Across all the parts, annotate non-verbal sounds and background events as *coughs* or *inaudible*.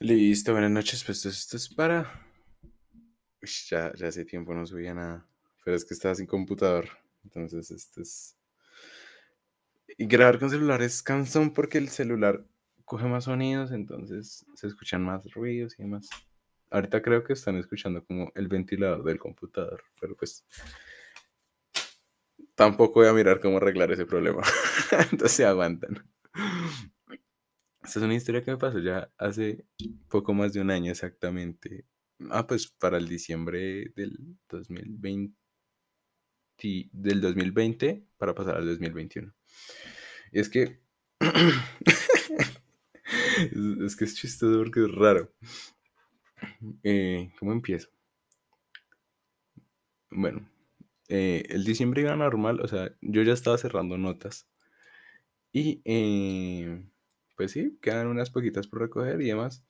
Listo, buenas noches. Pues esto es para. Ya, ya hace tiempo no subía nada. Pero es que estaba sin computador. Entonces, este es. Y grabar con celular es cansón porque el celular coge más sonidos, entonces se escuchan más ruidos y demás. Ahorita creo que están escuchando como el ventilador del computador, pero pues tampoco voy a mirar cómo arreglar ese problema. *laughs* entonces aguantan. Esta es una historia que me pasó ya hace poco más de un año exactamente. Ah, pues para el diciembre del 2020, del 2020 para pasar al 2021. Y es que... *coughs* es, que es chistoso porque es raro. Eh, ¿Cómo empiezo? Bueno, eh, el diciembre iba normal, o sea, yo ya estaba cerrando notas. Y eh, pues sí, quedan unas poquitas por recoger y demás.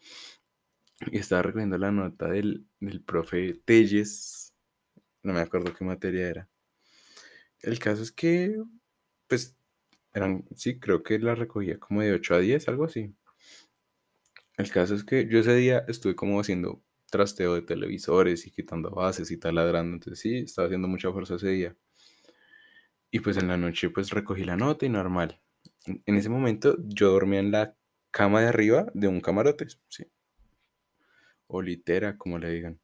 Y estaba recogiendo la nota del, del profe Telles. No me acuerdo qué materia era. El caso es que, pues, eran, sí, creo que la recogía como de 8 a 10, algo así. El caso es que yo ese día estuve como haciendo trasteo de televisores y quitando bases y taladrando. Entonces sí, estaba haciendo mucha fuerza ese día. Y pues en la noche pues recogí la nota y normal en ese momento yo dormía en la cama de arriba de un camarote, sí. O litera, como le digan.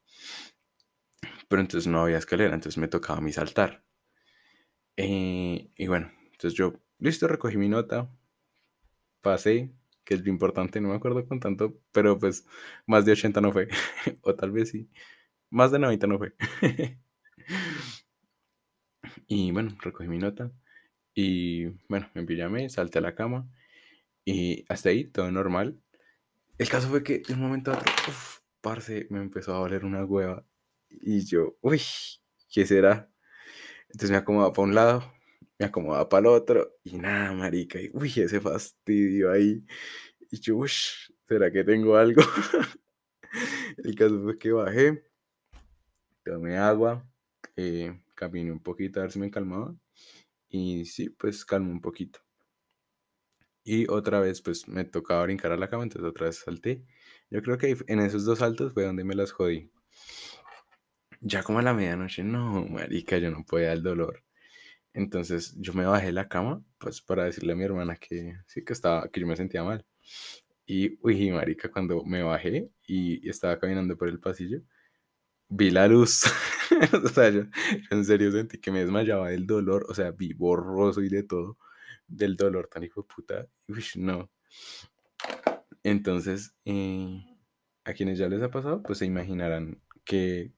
Pero entonces no había escalera, entonces me tocaba a mí saltar. Eh, y bueno, entonces yo, listo, recogí mi nota, pasé, que es lo importante, no me acuerdo con tanto, pero pues más de 80 no fue, *laughs* o tal vez sí, más de 90 no fue. *laughs* y bueno, recogí mi nota, y bueno, me pijamé, salté a la cama y hasta ahí todo normal. El caso fue que de un momento a otro, uff, parce, me empezó a valer una hueva. Y yo, uy, ¿qué será? Entonces me acomodaba para un lado, me acomodaba para el otro y nada, marica. Y uy, ese fastidio ahí. Y yo, uy, ¿será que tengo algo? *laughs* el caso fue que bajé, tomé agua, eh, caminé un poquito a ver si me calmaba. Y sí, pues calmo un poquito. Y otra vez, pues me tocaba brincar a la cama, entonces otra vez salté. Yo creo que en esos dos saltos fue donde me las jodí. Ya como a la medianoche, no, marica, yo no podía el dolor. Entonces yo me bajé de la cama, pues para decirle a mi hermana que sí, que estaba, que yo me sentía mal. Y, uy, marica, cuando me bajé y estaba caminando por el pasillo, vi la luz. *laughs* o sea, yo, en serio sentí que me desmayaba del dolor. O sea, vi borroso y de todo. Del dolor tan hijo de puta. Uy, no. Entonces, eh, a quienes ya les ha pasado, pues se imaginarán que.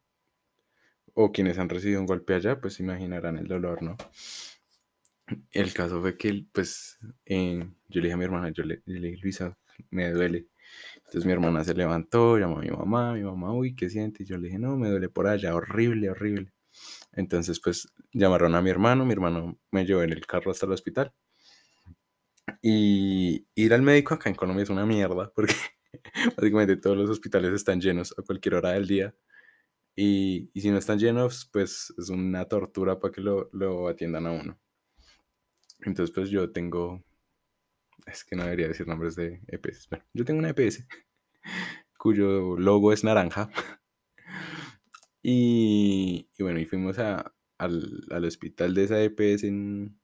O quienes han recibido un golpe allá, pues se imaginarán el dolor, ¿no? El caso fue que, pues, eh, yo le dije a mi hermana, yo le, yo le dije, Luisa, me duele. Entonces mi hermana se levantó, llamó a mi mamá, mi mamá, uy, ¿qué siente? Y yo le dije, no, me duele por allá, horrible, horrible. Entonces pues llamaron a mi hermano, mi hermano me llevó en el carro hasta el hospital. Y ir al médico acá en Colombia es una mierda, porque *laughs* básicamente todos los hospitales están llenos a cualquier hora del día. Y, y si no están llenos, pues es una tortura para que lo, lo atiendan a uno. Entonces pues yo tengo es que no debería decir nombres de EPS. Bueno, yo tengo una EPS *laughs* cuyo logo es naranja. y, bueno, y fuimos a, al, al, hospital de esa EPS en.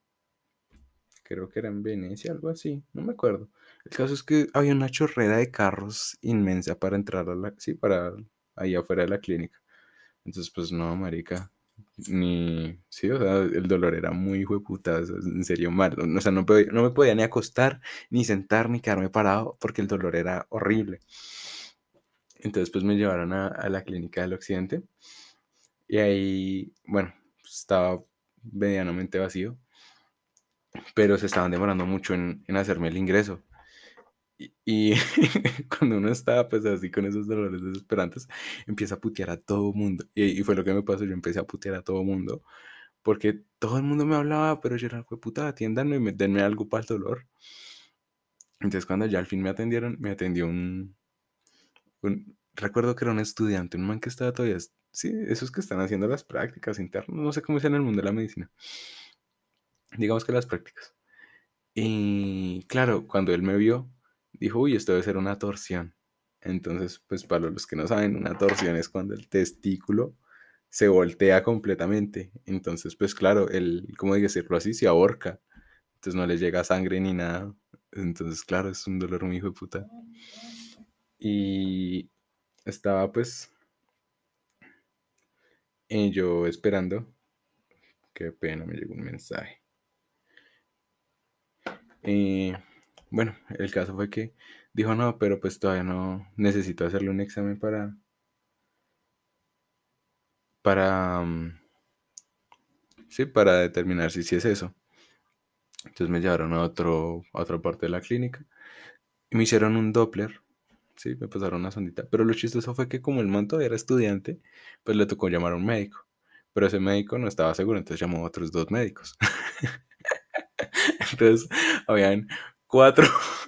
Creo que era en Venecia, algo así, no me acuerdo. El caso es que había una chorrera de carros inmensa para entrar a la. Sí, para ahí afuera de la clínica. Entonces, pues no, marica ni, sí, o sea, el dolor era muy hijo en serio mal, o sea, no, no me podía ni acostar, ni sentar, ni quedarme parado, porque el dolor era horrible. Entonces, pues me llevaron a, la clínica del occidente, y ahí, bueno, estaba medianamente vacío, pero se estaban demorando mucho en, en hacerme el ingreso. Y, *laughs* cuando uno está pues así con esos dolores desesperantes, empieza a putear a todo mundo. Y, fue lo que me pasó, yo empecé a putear a todo mundo. Porque todo el mundo me hablaba, pero yo era, puta, atiéndanme, denme algo para el dolor. Entonces cuando ya al fin me atendieron, me atendió un, recuerdo que era un estudiante, un man que estaba todavía, sí, esos que están haciendo las prácticas internas, no sé cómo es en el mundo de la medicina. Digamos que las prácticas. Y claro, cuando él me vio, dijo, uy, esto debe ser una torsión. Entonces, pues para los que no saben, una torsión es cuando el testículo se voltea completamente. Entonces, pues claro, el, ¿cómo decirlo así? Se ahorca. Entonces no le llega sangre ni nada. Entonces, claro, es un dolor muy hijo de puta. Y estaba pues y yo esperando. Qué pena, me llegó un mensaje. Y bueno, el caso fue que dijo, no, pero pues todavía no necesito hacerle un examen para... Para... Mm, sí, para determinar si sí es eso. Entonces me llevaron a, otro, a otra parte de la clínica y me hicieron un Doppler. Sí, me pasaron una sondita. Pero lo chistoso fue que como el manto era estudiante, pues le tocó llamar a un médico. Pero ese médico no estaba seguro, entonces llamó a otros dos médicos. *laughs* entonces, habían cuatro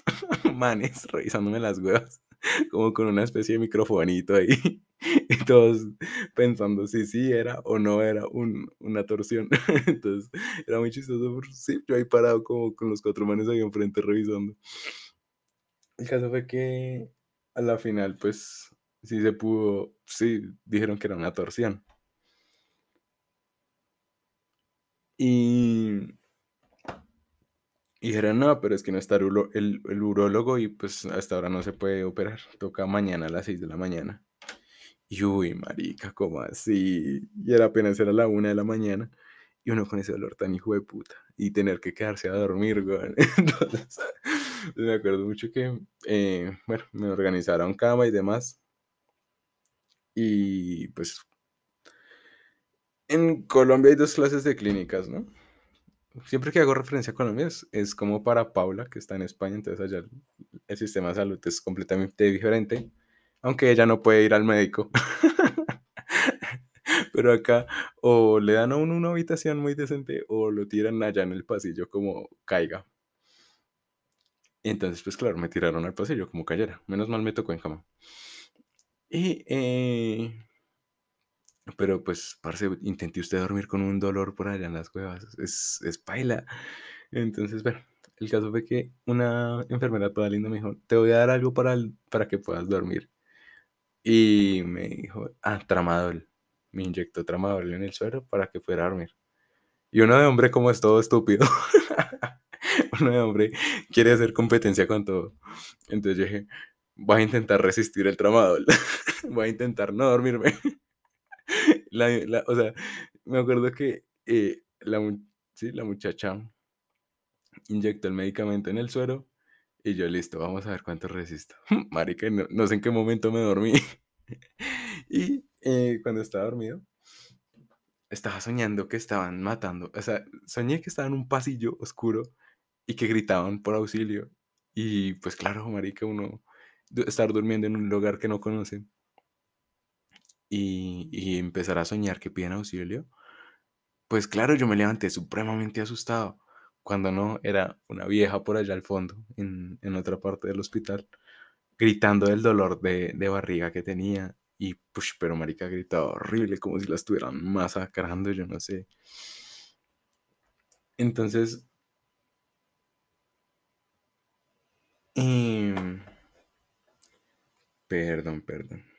*laughs* manes revisándome las huevas, como con una especie de microfonito ahí. *laughs* Y todos pensando si sí era o no era una torsión. *laughs* Entonces, era muy chistoso. Sí, yo ahí parado como con los cuatro manes ahí enfrente revisando. El caso fue que a la final, pues, sí se pudo, sí, dijeron que era una torsión. Y, y dijeron, no, pero es que no está el, el, urólogo y pues hasta ahora no se puede operar. Toca mañana a las 6 de la mañana. Y uy, marica, ¿cómo así? Y era apenas era la una de la mañana. Y uno con ese dolor tan hijo de puta. Y tener que quedarse a dormir, güey. *laughs* Entonces, me acuerdo mucho que, eh, bueno, me organizaron cama y demás. Y pues en Colombia hay dos clases de clínicas, ¿no? Siempre que hago referencia a Colombia es, como para Paula, que está en España, entonces allá el, sistema de salud es completamente diferente, aunque ella no puede ir al médico. *laughs* Pero acá o le dan a uno una habitación muy decente o lo tiran allá en el pasillo como caiga. Entonces, pues claro, me tiraron al pasillo como cayera. Menos mal me tocó en cama. Y eh, pero pues, parce, intenté usted dormir con un dolor por allá en las cuevas. Es, es paila. Entonces, bueno, el caso fue que una enfermera toda linda me dijo, te voy a dar algo para, para que puedas dormir. Y me dijo, ah, tramadol. Me inyectó tramadol en el suelo para que pudiera dormir. Y uno de hombre como es todo estúpido. *laughs* uno de hombre quiere hacer competencia con todo. Entonces yo dije, voy a intentar resistir el tramadol. *laughs* voy a intentar no dormirme. *laughs* O sea, me acuerdo que eh, la, sí, la muchacha inyectó el medicamento en el suero y yo, listo, vamos a ver cuánto resisto. *laughs* Marica, no, sé en qué momento me dormí. *laughs* y eh, cuando estaba dormido, estaba soñando que estaban matando. O sea, soñé que estaba en un pasillo oscuro y que gritaban por auxilio. Y pues claro, marica, uno estar durmiendo en un lugar que no conoce y, empezar a soñar que piden auxilio, pues claro, yo me levanté supremamente asustado, cuando no era una vieja por allá al fondo, en, otra parte del hospital, gritando del dolor de, barriga que tenía. Y pues, pero marica gritaba horrible, como si la estuvieran masacrando, yo no sé. Entonces, em, perdón, perdón.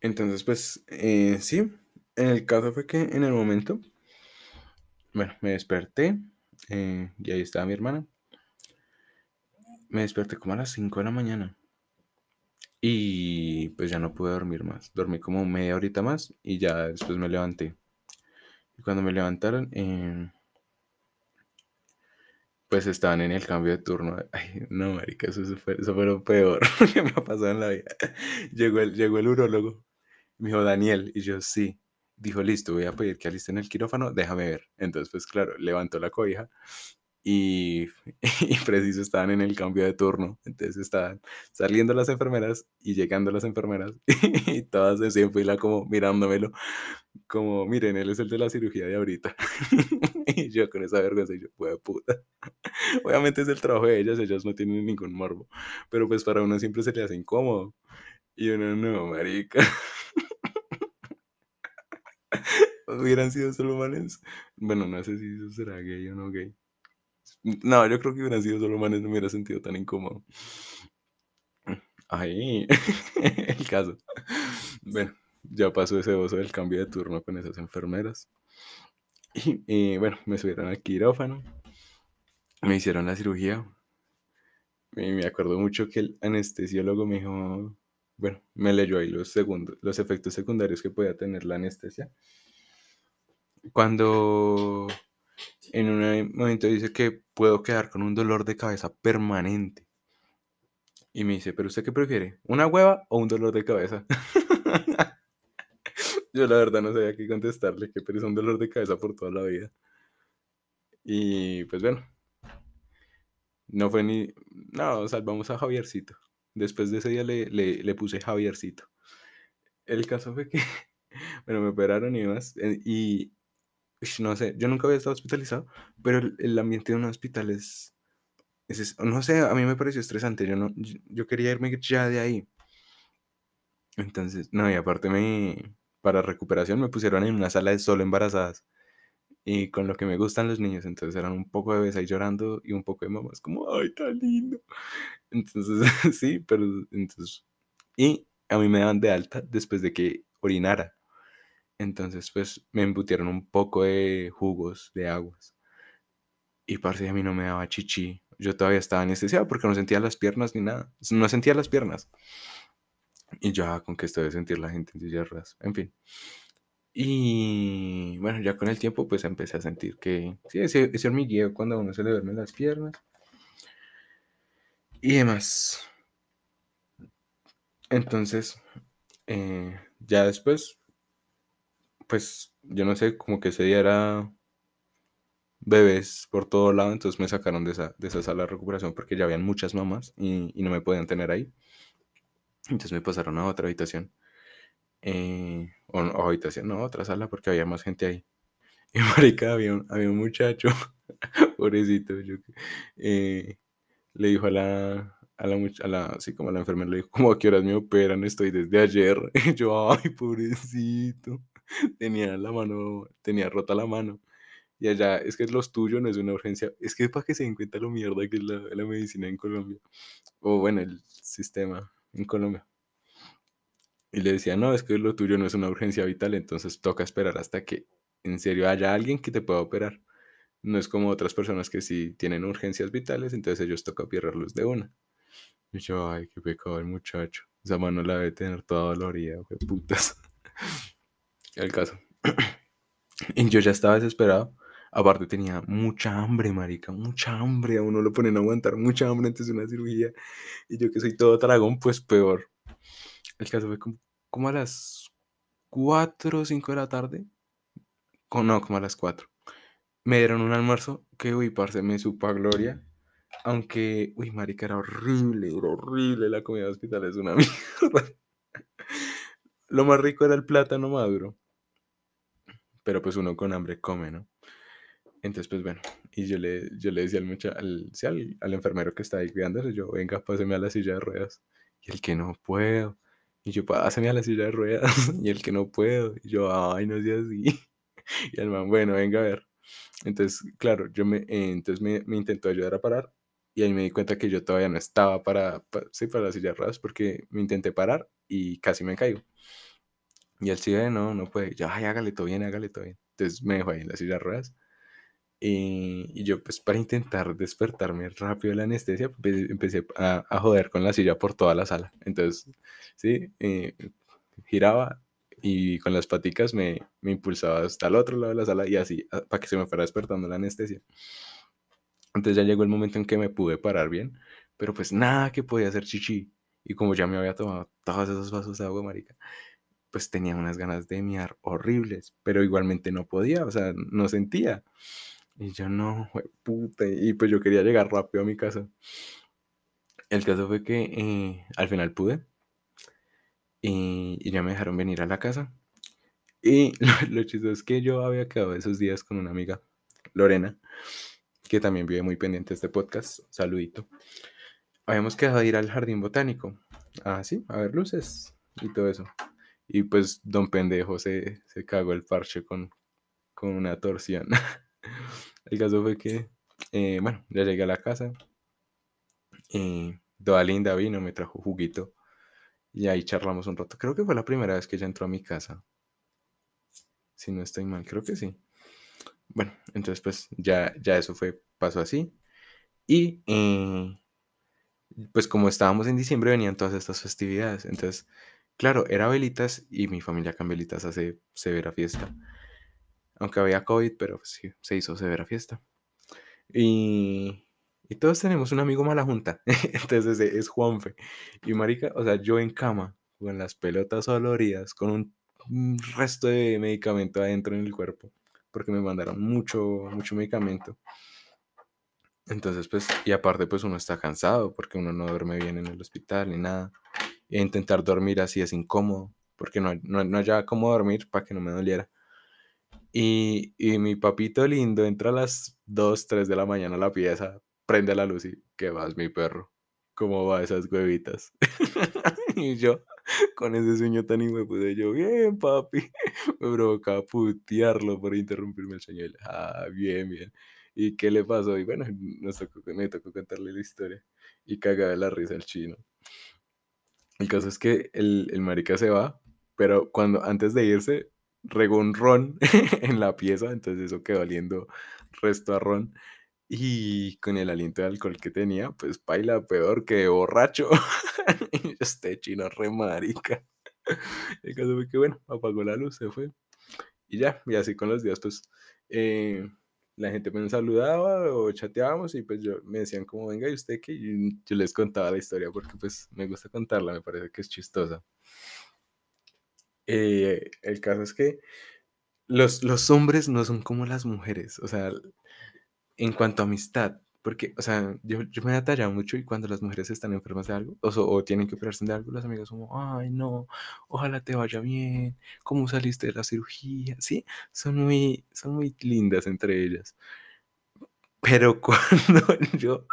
Entonces, pues, eh, sí, el caso fue que en el momento, bueno, me desperté eh, y ahí estaba mi hermana. Me desperté como a las 5 de la mañana y pues ya no pude dormir más. Dormí como media horita más y ya después me levanté. Y cuando me levantaron, eh, pues estaban en el cambio de turno. *laughs* Ay, no, marica, eso fue, eso fue lo peor *laughs* que me ha pasado en la vida. Llegó el, llegó el urólogo me dijo, Daniel, y yo, sí. Dijo, listo, voy a pedir que alisten el quirófano, déjame ver. Entonces, pues claro, levantó la cobija y, *laughs* y preciso estaban en el cambio de turno. Entonces estaban saliendo las enfermeras y llegando las enfermeras *laughs* y todas en fila como mirándomelo, como, miren, él es el de la cirugía de ahorita. *laughs* y yo con esa vergüenza, y yo, puta. Obviamente es el trabajo de ellas, ellas no tienen ningún morbo, pero pues para uno siempre se le hace incómodo. Y uno, no, marica. Hubieran sido solo manes. Bueno, no sé si eso será gay o no gay. No, yo creo que hubieran sido solo manes, no me hubiera sentido tan incómodo. Ahí, *laughs* el caso. Bueno, ya pasó ese oso del cambio de turno con esas enfermeras. Y, bueno, me subieron al quirófano. Me hicieron la cirugía. Y me acuerdo mucho que el anestesiólogo me dijo, bueno, me leyó ahí los, segundos, los efectos secundarios que podía tener la anestesia. Cuando en un momento dice que puedo quedar con un dolor de cabeza permanente. Y me dice, ¿pero usted qué prefiere? ¿Una hueva o un dolor de cabeza? *laughs* Yo la verdad no sabía qué contestarle, que pero es un dolor de cabeza por toda la vida. Y pues bueno, no fue ni... No, salvamos a Javiercito. Después de ese día le, le, puse Javiercito. El caso fue que, *laughs* bueno, me operaron y demás. Eh, no sé, yo nunca había estado hospitalizado, pero el, ambiente de un hospital es, no sé, a mí me pareció estresante. Yo, no, yo quería irme ya de ahí. Entonces, no, y aparte me, para recuperación me pusieron en una sala de solo embarazadas. Y con lo que me gustan los niños, entonces eran un poco de bebés ahí llorando y un poco de mamás como, ay, tan lindo. *laughs* Entonces, *laughs* sí, pero entonces... Y a mí me daban de alta después de que orinara. Entonces, pues me embutieron un poco de jugos, de aguas. Y parce, a mí no me daba chichi. Yo todavía estaba anestesiado porque no sentía las piernas ni nada. No sentía las piernas. Y ya con que esto de sentir la gente en sillas En fin. Y bueno, ya con el tiempo pues empecé a sentir que sí, ese, ese hormigueo cuando a uno se le duermen las piernas y demás. Entonces, eh, ya después, pues yo no sé, como que ese día era bebés por todo lado, entonces me sacaron de esa, de esa sala de recuperación porque ya habían muchas mamás y, no me podían tener ahí. Entonces me pasaron a otra habitación. Eh, o, habitación, no, otra sala porque había más gente ahí. *laughs* Y marica, había un, había un muchacho, *laughs* pobrecito, yo, eh, le dijo a la, a la, a la, así como a la enfermera, le dijo, como a qué horas me operan, estoy desde ayer. *laughs* Y yo, ay, pobrecito. *laughs* Tenía la mano, tenía rota la mano. Y allá, es que los tuyos no es una urgencia. Es que es para que se den cuenta lo mierda que es la, la medicina en Colombia. O bueno, el sistema en Colombia. Y le decía, no, es que lo tuyo no es una urgencia vital, entonces toca esperar hasta que en serio haya alguien que te pueda operar. No es como otras personas que si tienen urgencias vitales, entonces ellos toca operarlos de una. Y yo, ay, qué pecado el muchacho. Esa mano la debe tener toda dolorida, qué putas. El caso. y yo ya estaba desesperado. Aparte tenía mucha hambre, marica, mucha hambre. A uno lo ponen a aguantar mucha hambre antes de una cirugía. Y yo que soy todo dragón, pues peor. El caso fue como, a las 4 o 5 de la tarde. no, como a las 4. Me dieron un almuerzo que, uy, parce, me supo a gloria. Aunque, uy, marica, era horrible, era horrible. La comida de hospital es una *laughs* mierda. Lo más rico era el plátano maduro. Pero pues uno con hambre come, ¿no? Entonces, pues bueno, y yo le, yo le decía al, mucha, al, al, enfermero que está ahí cuidándose, yo, venga, páseme a la silla de ruedas. Y el que no puedo. Y yo, pásame a la silla de ruedas. *laughs* y el que no puedo. Y yo, ay, no sea así. *laughs* y el man, bueno, venga a ver. Entonces, claro, yo me, eh, entonces me, me, intentó ayudar a parar. Y ahí me di cuenta que yo todavía no estaba para, para, sí, para la silla de ruedas porque me intenté parar y casi me caigo. Y él sigue, no, no puede. Yo, ay, hágale todo bien, hágale todo bien. Entonces me dejó ahí en la silla de ruedas. Y, yo, pues, para intentar despertarme rápido de la anestesia, empecé a, a, joder con la silla por toda la sala. Entonces, sí, eh, giraba y con las paticas me, me, impulsaba hasta el otro lado de la sala y así, ah, para que se me fuera despertando la anestesia. Entonces ya llegó el momento en que me pude parar bien, pero pues nada que podía hacer chichi. Y como ya me había tomado todos esos vasos de agua, marica, pues tenía unas ganas de miar horribles, pero igualmente no podía, o sea, no sentía. Y yo no, puta. Y pues yo quería llegar rápido a mi casa. El caso fue que eh, al final pude. Y, ya me dejaron venir a la casa. Y *laughs* lo, chistoso es que yo había quedado esos días con una amiga, Lorena, que también vive muy pendiente este podcast. Saludito. Habíamos quedado de ir al jardín botánico. Ah, sí, a ver luces y todo eso. Y pues don pendejo se, se cagó el parche con, con una torsión. *laughs* el caso fue que, eh, bueno, ya llegué a la casa. Y toda linda vino, me trajo juguito. Y ahí charlamos un rato. Creo que fue la primera vez que ella entró a mi casa. Si no estoy mal, creo que sí. Bueno, entonces pues ya, ya eso fue, pasó así. Y eh, pues como estábamos en diciembre venían todas estas festividades. Entonces, claro, era velitas y mi familia con velitas hace severa fiesta. Aunque había COVID, pero pues, sí, se hizo severa fiesta. Y, y todos tenemos un amigo mala junta. *laughs* Entonces es Juanfe. Y marica, o sea, yo en cama, con las pelotas doloridas, con un resto de medicamento adentro en el cuerpo. Porque me mandaron mucho, mucho medicamento. Entonces, pues, y aparte, pues uno está cansado porque uno no duerme bien en el hospital ni nada. E intentar dormir así es incómodo porque no, no, no hallaba cómo dormir para que no me doliera. Y, y mi papito lindo entra a las 2, 3 de la mañana a la pieza, prende la luz y, ¿qué vas, mi perro? ¿Cómo va esas huevitas? *laughs* y yo, *laughs* con ese sueño tan de yo, bien, papi. *laughs* Me provocaba putearlo por interrumpirme el sueño. ah, bien, bien. ¿Y qué le pasó? Y bueno, nos tocó, me tocó contarle la historia. Y cagaba la risa el chino. El caso es que el, el marica se va, pero cuando antes de irse, regó un ron *laughs* en la pieza, entonces eso quedó oliendo resto a ron. Y con el aliento de alcohol que tenía, pues baila peor que borracho. *laughs* este chino re marica. *laughs* El caso fue que, bueno, apagó la luz, se fue. Y ya, y así con los días, pues, eh, la gente me saludaba o chateábamos y pues yo me decían como, venga, ¿y usted qué? Y yo les contaba la historia porque pues me gusta contarla, me parece que es chistosa. Eh, el caso es que los, los hombres no son como las mujeres, o sea, en cuanto a amistad, porque, o sea, yo, yo me he atallado mucho y cuando las mujeres están enfermas de algo o, o, tienen que operarse de algo, las amigas como, ay, no, ojalá te vaya bien, ¿cómo saliste de la cirugía? Sí, son muy, son muy lindas entre ellas. Pero *laughs* cuando yo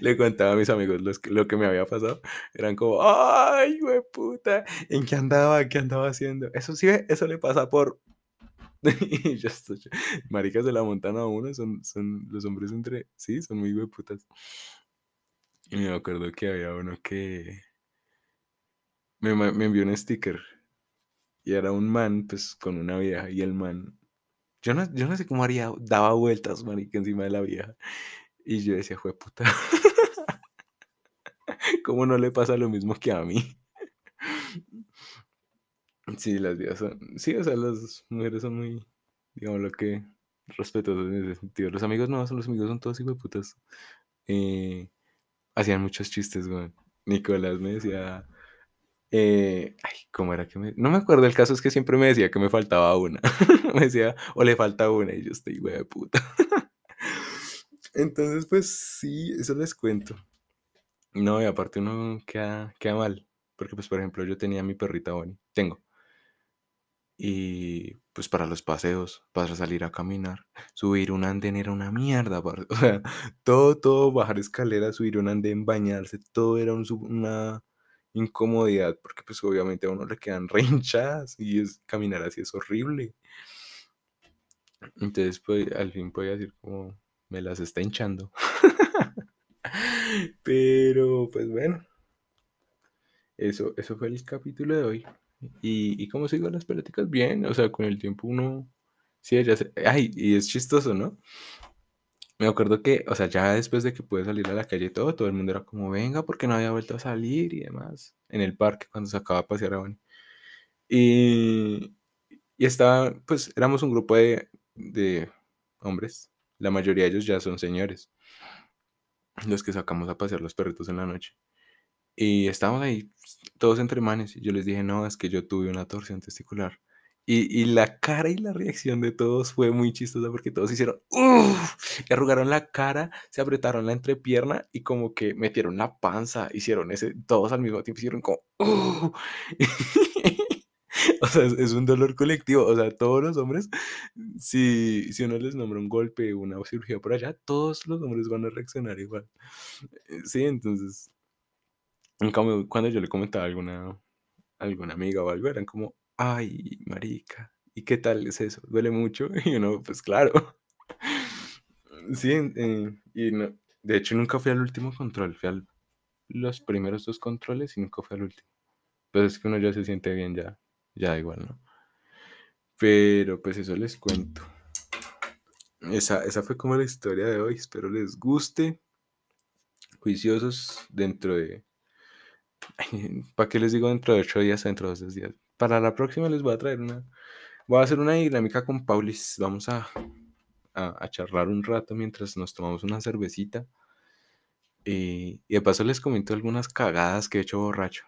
le contaba a mis amigos los, lo que me había pasado, eran como, ay, güey, puta, ¿en qué andaba? ¿Qué andaba haciendo? Eso sí, eso le pasa por *laughs* y ya estoy. Maricas de la montana uno son, son los hombres entre. Sí, son muy hueputas. Y me acuerdo que había uno que. Me, me envió un sticker. Y era un man, pues, con una vieja. Y el man. Yo no, yo no sé cómo haría. Daba vueltas, marica, encima de la vieja. Y yo decía, fue puta. *laughs* ¿Cómo no le pasa lo mismo que a mí? Sí, las viejas son. Sí, o sea, las mujeres son muy. Digamos lo que. Respetuosas en ese sentido. Los amigos no, son los amigos son todos hijo de putas. Eh, hacían muchos chistes, güey. Nicolás me decía. Eh, ay, ¿cómo era que me.? No me acuerdo, el caso es que siempre me decía que me faltaba una. *laughs* me decía, o le falta una, y yo estoy, güey, de puta. *laughs* Entonces, pues sí, eso les cuento. No, y aparte uno queda, queda mal. Porque, pues, por ejemplo, yo tenía mi perrita Bonnie. Tengo. Y pues para los paseos, para salir a caminar, subir un andén era una mierda. O sea, todo, todo, bajar escaleras, subir un andén, bañarse, todo era una incomodidad, porque pues obviamente a uno le quedan *laughs* rinchas y es, caminar así es horrible. Entonces, pues, al fin podía decir como, me las está hinchando. *laughs* Pero, pues bueno, eso, eso fue el capítulo de hoy. Y, y cómo sigo las pláticas bien, o sea, con el tiempo uno, sí, ya ay, y es chistoso, ¿no? Me acuerdo que, o sea, ya después de que pude salir a la calle y todo, todo el mundo era como, venga, porque no había vuelto a salir y demás, en el parque cuando se acaba de pasear a Bonnie. Y, y estaba, pues, éramos un grupo de, de hombres, la mayoría de ellos ya son señores, los que sacamos a pasear los perritos en la noche. Y estábamos ahí todos entre manes. Y yo les dije, no, es que yo tuve una torsión testicular. Y, y la cara y la reacción de todos fue muy chistosa porque todos hicieron, ¡Uf! Y arrugaron la cara, se apretaron la entrepierna y como que metieron la panza. Hicieron ese, todos al mismo tiempo hicieron como, ¡Uh! *laughs* o sea, es, es, un dolor colectivo. O sea, todos los hombres, si, si uno les nombra un golpe, una cirugía por allá, todos los hombres van a reaccionar igual. Sí, entonces cuando yo le comentaba a alguna, alguna amiga o algo, eran como, ay, marica, ¿y qué tal es eso? ¿Duele mucho? *laughs* Y uno, pues claro. *laughs* Sí, y no, de hecho nunca fui al último control, fui a los primeros dos controles y nunca fui al último. Pero es que uno ya se siente bien, ya, ya igual, ¿no? Pero pues eso les cuento. Esa, esa fue como la historia de hoy. Espero les guste. Juiciosos dentro de... *laughs* ¿Para qué les digo dentro de ocho días o dentro de dos días? Para la próxima les voy a traer una... Voy a hacer una dinámica con Paulis. Vamos a, a, charlar un rato mientras nos tomamos una cervecita. y de paso les comento algunas cagadas que he hecho borracho.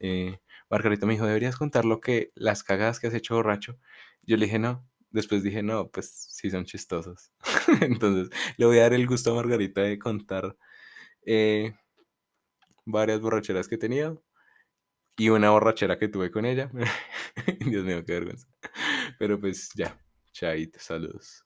Eh, Margarita me dijo, deberías contar lo que, las cagadas que has hecho borracho. Yo le dije, no. Después dije, no, pues sí son chistosos. *laughs* Entonces, le voy a dar el gusto a Margarita de contar eh, varias borracheras que he tenido y una borrachera que tuve con ella. *laughs* Dios mío, qué vergüenza. Pero pues ya, chaito, saludos.